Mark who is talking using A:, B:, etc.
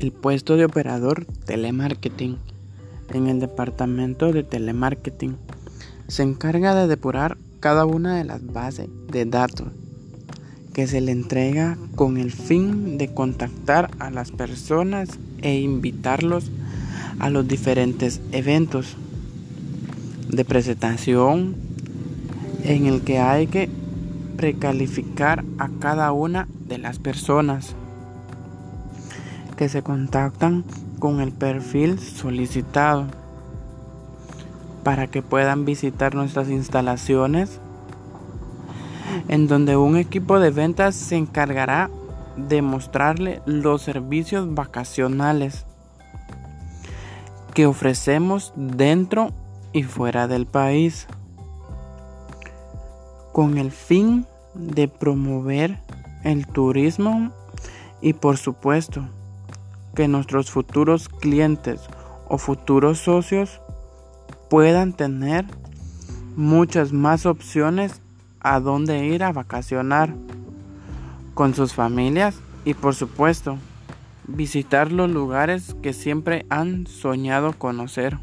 A: El puesto de operador telemarketing. En el departamento de telemarketing se encarga de depurar cada una de las bases de datos que se le entrega con el fin de contactar a las personas e invitarlos a los diferentes eventos de presentación en el que hay que precalificar a cada una de las personas que se contactan con el perfil solicitado para que puedan visitar nuestras instalaciones en donde un equipo de ventas se encargará de mostrarle los servicios vacacionales que ofrecemos dentro y fuera del país con el fin de promover el turismo y por supuesto que nuestros futuros clientes o futuros socios puedan tener muchas más opciones a dónde ir a vacacionar con sus familias y por supuesto visitar los lugares que siempre han soñado conocer.